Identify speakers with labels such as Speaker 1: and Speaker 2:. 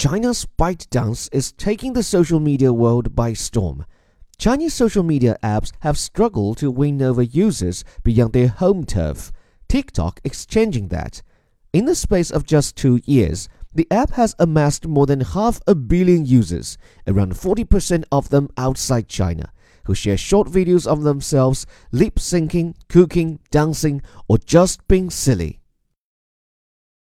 Speaker 1: China's ByteDance is taking the social media world by storm. Chinese social media apps have struggled to win over users beyond their home turf, TikTok exchanging that. In the space of just two years, the app has amassed more than half a billion users, around 40% of them outside China, who share short videos of themselves lip syncing, cooking, dancing, or just being silly.